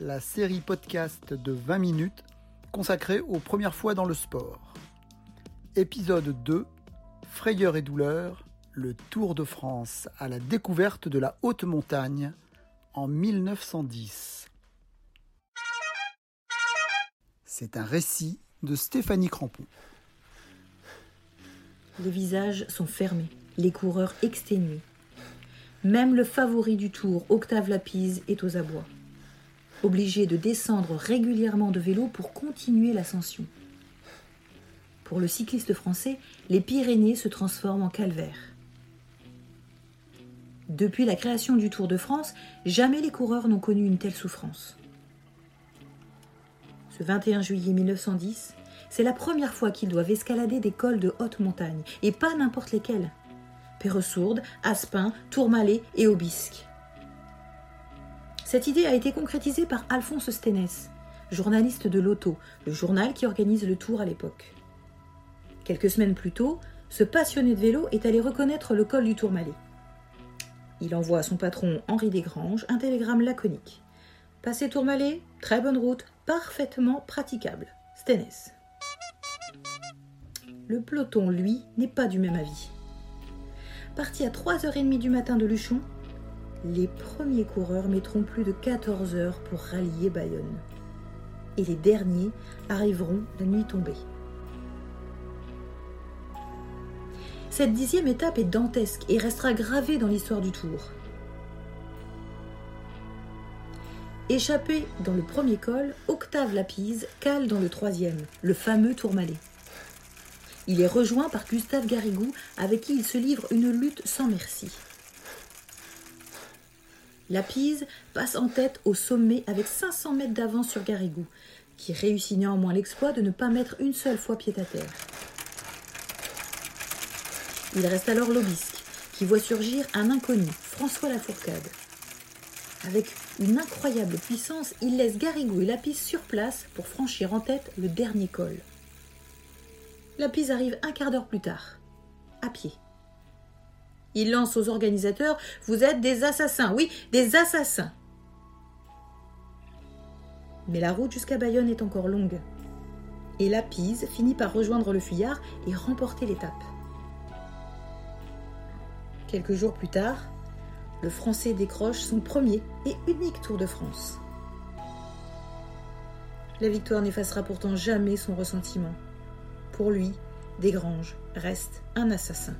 la série podcast de 20 minutes consacrée aux premières fois dans le sport. Épisode 2 Frayeur et douleur, le Tour de France à la découverte de la haute montagne en 1910. C'est un récit de Stéphanie Crampon. Les visages sont fermés, les coureurs exténués. Même le favori du tour, Octave Lapise, est aux abois. Obligé de descendre régulièrement de vélo pour continuer l'ascension. Pour le cycliste français, les Pyrénées se transforment en calvaire. Depuis la création du Tour de France, jamais les coureurs n'ont connu une telle souffrance. Ce 21 juillet 1910, c'est la première fois qu'ils doivent escalader des cols de haute montagne, et pas n'importe lesquels. Péressourde, Aspin, Tourmalet et Aubisque. Cette idée a été concrétisée par Alphonse Stenès, journaliste de l'Auto, le journal qui organise le tour à l'époque. Quelques semaines plus tôt, ce passionné de vélo est allé reconnaître le col du Tourmalet. Il envoie à son patron Henri Desgranges un télégramme laconique. Passé Tourmalet, très bonne route, parfaitement praticable. Stenès. Le peloton, lui, n'est pas du même avis. Parti à 3h30 du matin de Luchon, les premiers coureurs mettront plus de 14 heures pour rallier Bayonne. Et les derniers arriveront la nuit tombée. Cette dixième étape est dantesque et restera gravée dans l'histoire du Tour. Échappé dans le premier col, Octave Lapise cale dans le troisième, le fameux Tourmalet. Il est rejoint par Gustave Garrigou, avec qui il se livre une lutte sans merci. Lapise passe en tête au sommet avec 500 mètres d'avance sur Garrigou, qui réussit néanmoins l'exploit de ne pas mettre une seule fois pied à terre. Il reste alors l'Obisque, qui voit surgir un inconnu, François Lafourcade. Avec une incroyable puissance, il laisse Garrigou et Lapise sur place pour franchir en tête le dernier col. Lapise arrive un quart d'heure plus tard, à pied. Il lance aux organisateurs Vous êtes des assassins, oui, des assassins Mais la route jusqu'à Bayonne est encore longue. Et Lapise finit par rejoindre le fuyard et remporter l'étape. Quelques jours plus tard, le Français décroche son premier et unique Tour de France. La victoire n'effacera pourtant jamais son ressentiment. Pour lui, Desgranges reste un assassin.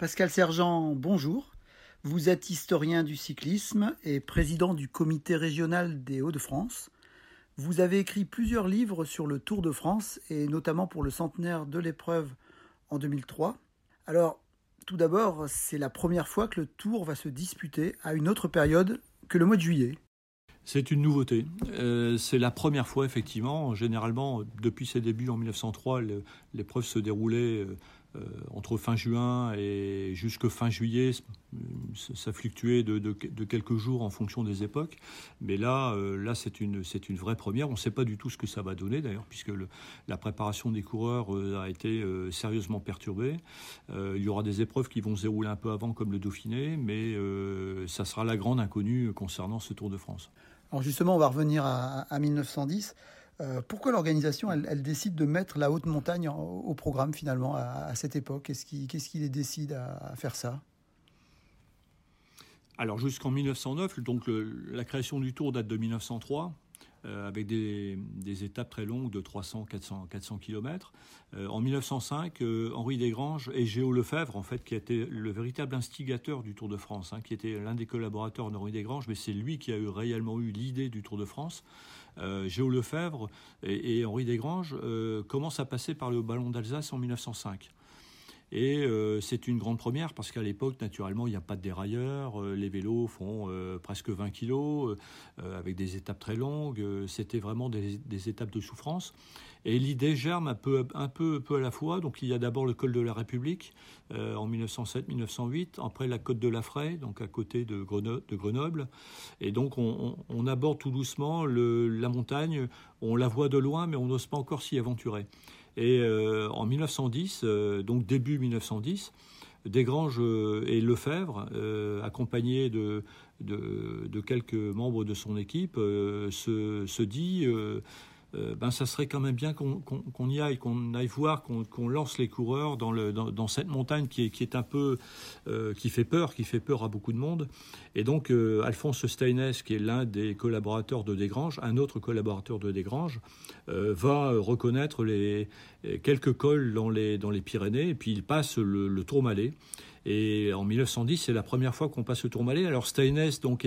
Pascal Sergent, bonjour. Vous êtes historien du cyclisme et président du comité régional des Hauts-de-France. Vous avez écrit plusieurs livres sur le Tour de France et notamment pour le centenaire de l'épreuve en 2003. Alors, tout d'abord, c'est la première fois que le Tour va se disputer à une autre période que le mois de juillet. C'est une nouveauté. Euh, c'est la première fois, effectivement. Généralement, depuis ses débuts en 1903, l'épreuve se déroulait euh, entre fin juin et jusque fin juillet, ça fluctuait de, de, quelques jours en fonction des époques. Mais là, euh, là c'est une, une vraie première. On ne sait pas du tout ce que ça va donner d'ailleurs, puisque la préparation des coureurs euh, a été sérieusement perturbée. il y aura des épreuves qui vont se dérouler un peu avant, comme le Dauphiné, mais ça sera la grande inconnue concernant ce Tour de France. Alors justement, on va revenir à 1910. Euh, pourquoi l'organisation, elle, décide de mettre la haute montagne au programme finalement à, cette époque? Qu'est-ce qui, les décide à, faire ça? Alors jusqu'en 1909, donc la création du Tour date de 1903. Euh, avec des, étapes très longues de 300, 400, 400 km. en 1905, euh, Henri Desgranges et Géo Lefebvre, en fait, qui était le véritable instigateur du Tour de France, hein, qui était l'un des collaborateurs d'Henri Desgranges, mais c'est lui qui a réellement eu l'idée du Tour de France. Euh, Géo Lefebvre et, Henri Desgranges commencent à passer par le ballon d'Alsace en 1905. Et euh, c'est une grande première parce qu'à l'époque, naturellement, il n'y a pas de dérailleur. Euh, les vélos font euh, presque 20 kilos avec des étapes très longues. C'était vraiment des, étapes de souffrance. Et l'idée germe un peu, un peu, peu à la fois. Donc il y a d'abord le col de la République en 1907-1908, après la côte de la Fraye, donc à côté de Grenoble. Et donc on, aborde tout doucement la montagne. On la voit de loin, mais on n'ose pas encore s'y aventurer. Et euh, en 1910, euh, donc début 1910, Desgranges euh, et Lefebvre, accompagnés de, quelques membres de son équipe, se, se, dit euh, ben, ça serait quand même bien qu'on y aille, qu'on aille voir, qu'on lance les coureurs dans, cette montagne qui est, un peu, euh, qui fait peur, qui fait peur à beaucoup de monde. Et donc, euh, Alphonse Steines, qui est l'un des collaborateurs de Desgranges, un autre collaborateur de Desgranges, va reconnaître les, quelques cols dans les, dans les Pyrénées, et puis il passe le, le Tourmalet. Et en 1910, c'est la première fois qu'on passe le Tourmalet. Alors Steines, donc,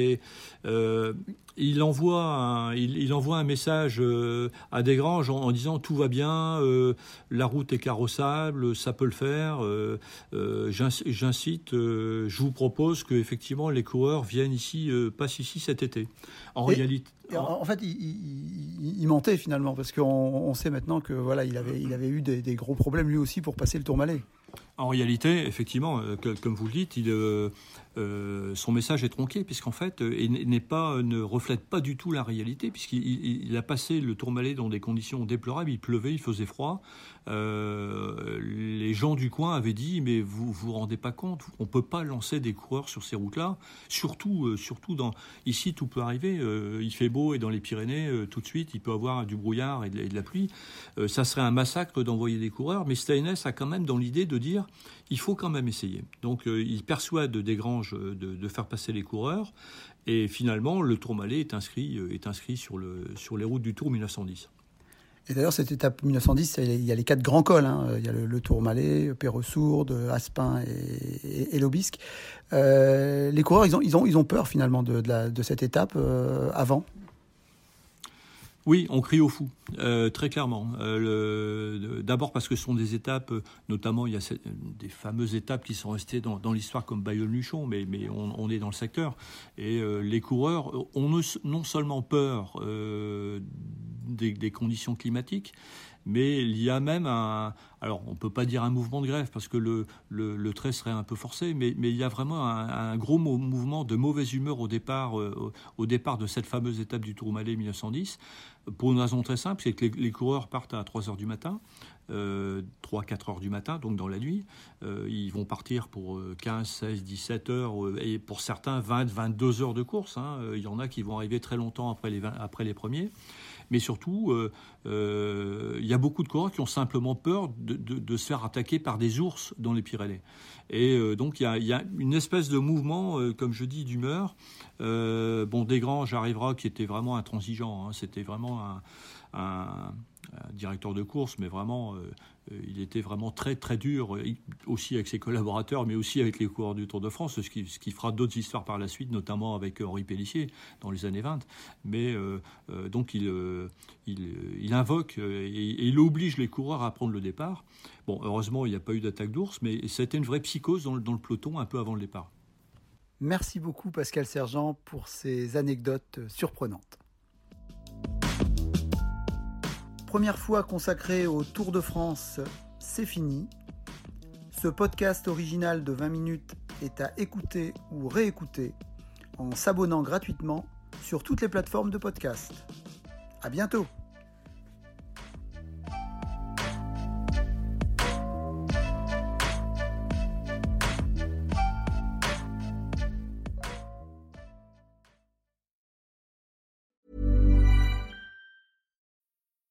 euh, il, envoie un, il, envoie un message euh, à Desgranges en, en, disant tout va bien, euh, la route est carrossable, ça peut le faire. J'incite, je vous propose que effectivement les coureurs viennent ici, passent ici cet été. En réalité. En, fait, il, mentait finalement parce qu'on sait maintenant que voilà, il avait, eu des, des, gros problèmes lui aussi pour passer le Tourmalet. En réalité, effectivement, euh, comme vous le dites, il, euh, euh, son message est tronqué, puisqu'en fait, il n'est pas, ne reflète pas du tout la réalité, puisqu'il a passé le Tourmalet dans des conditions déplorables. Il pleuvait, il faisait froid. les gens du coin avaient dit, mais vous vous rendez pas compte, on peut pas lancer des coureurs sur ces routes-là. Surtout, surtout dans ici, tout peut arriver. il fait beau et dans les Pyrénées, tout de suite, il peut avoir du brouillard et de, et de la pluie. ça serait un massacre d'envoyer des coureurs. Mais Steines a quand même dans l'idée de dire il faut quand même essayer. Donc euh, il persuade Desgranges de, de, faire passer les coureurs et finalement le Tourmalet est inscrit, euh, est inscrit sur, le, sur les routes du Tour 1910. Et d'ailleurs, cette étape 1910, il y a les quatre grands cols. Hein. Il y a le, Tourmalet, Perresourde, Aspin et, et. Euh, les coureurs, ils ont, ils, ont, ils ont peur finalement de, de, cette étape avant? Oui, on crie au fou, euh, très clairement. Euh, d'abord parce que ce sont des étapes, notamment il y a des fameuses étapes qui sont restées dans, l'histoire comme Bayonne-Luchon, mais, on, est dans le secteur. Et euh, les coureurs ont non seulement peur des, conditions climatiques, mais il y a même un, alors on ne peut pas dire un mouvement de grève parce que le, trait serait un peu forcé, mais, il y a vraiment un, gros mouvement de mauvaise humeur au départ, au départ de cette fameuse étape du Tourmalet 1910, pour une raison très simple, c'est que les, coureurs partent à 3 heures du matin, euh, 3-4 heures du matin, donc dans la nuit. Euh, ils vont partir pour 15, 16, 17 heures, euh, et pour certains 20, 22 heures de course. Hein. Il y en a qui vont arriver très longtemps après les, après les premiers. Mais surtout, euh, il y a beaucoup de coureurs qui ont simplement peur de, se faire attaquer par des ours dans les Pyrénées. Et donc il y, a, une espèce de mouvement, comme je dis, d'humeur. bon, Desgranges arrivera qui était vraiment intransigeant. Hein. C'était vraiment un, directeur de course, mais vraiment, euh, euh, il était vraiment très très dur, euh, aussi avec ses collaborateurs, mais aussi avec les coureurs du Tour de France, ce qui, fera d'autres histoires par la suite, notamment avec Henri Pellissier dans les années 20. Mais donc il, invoque et, il oblige les coureurs à prendre le départ. Bon, heureusement, il n'y a pas eu d'attaque d'ours, mais c'était une vraie psychose dans le peloton un peu avant le départ. Merci beaucoup Pascal Sergent pour ces anecdotes surprenantes. Première fois consacrée au Tour de France, c'est fini. Ce podcast original de 20 minutes est à écouter ou réécouter en s'abonnant gratuitement sur toutes les plateformes de podcast. À bientôt!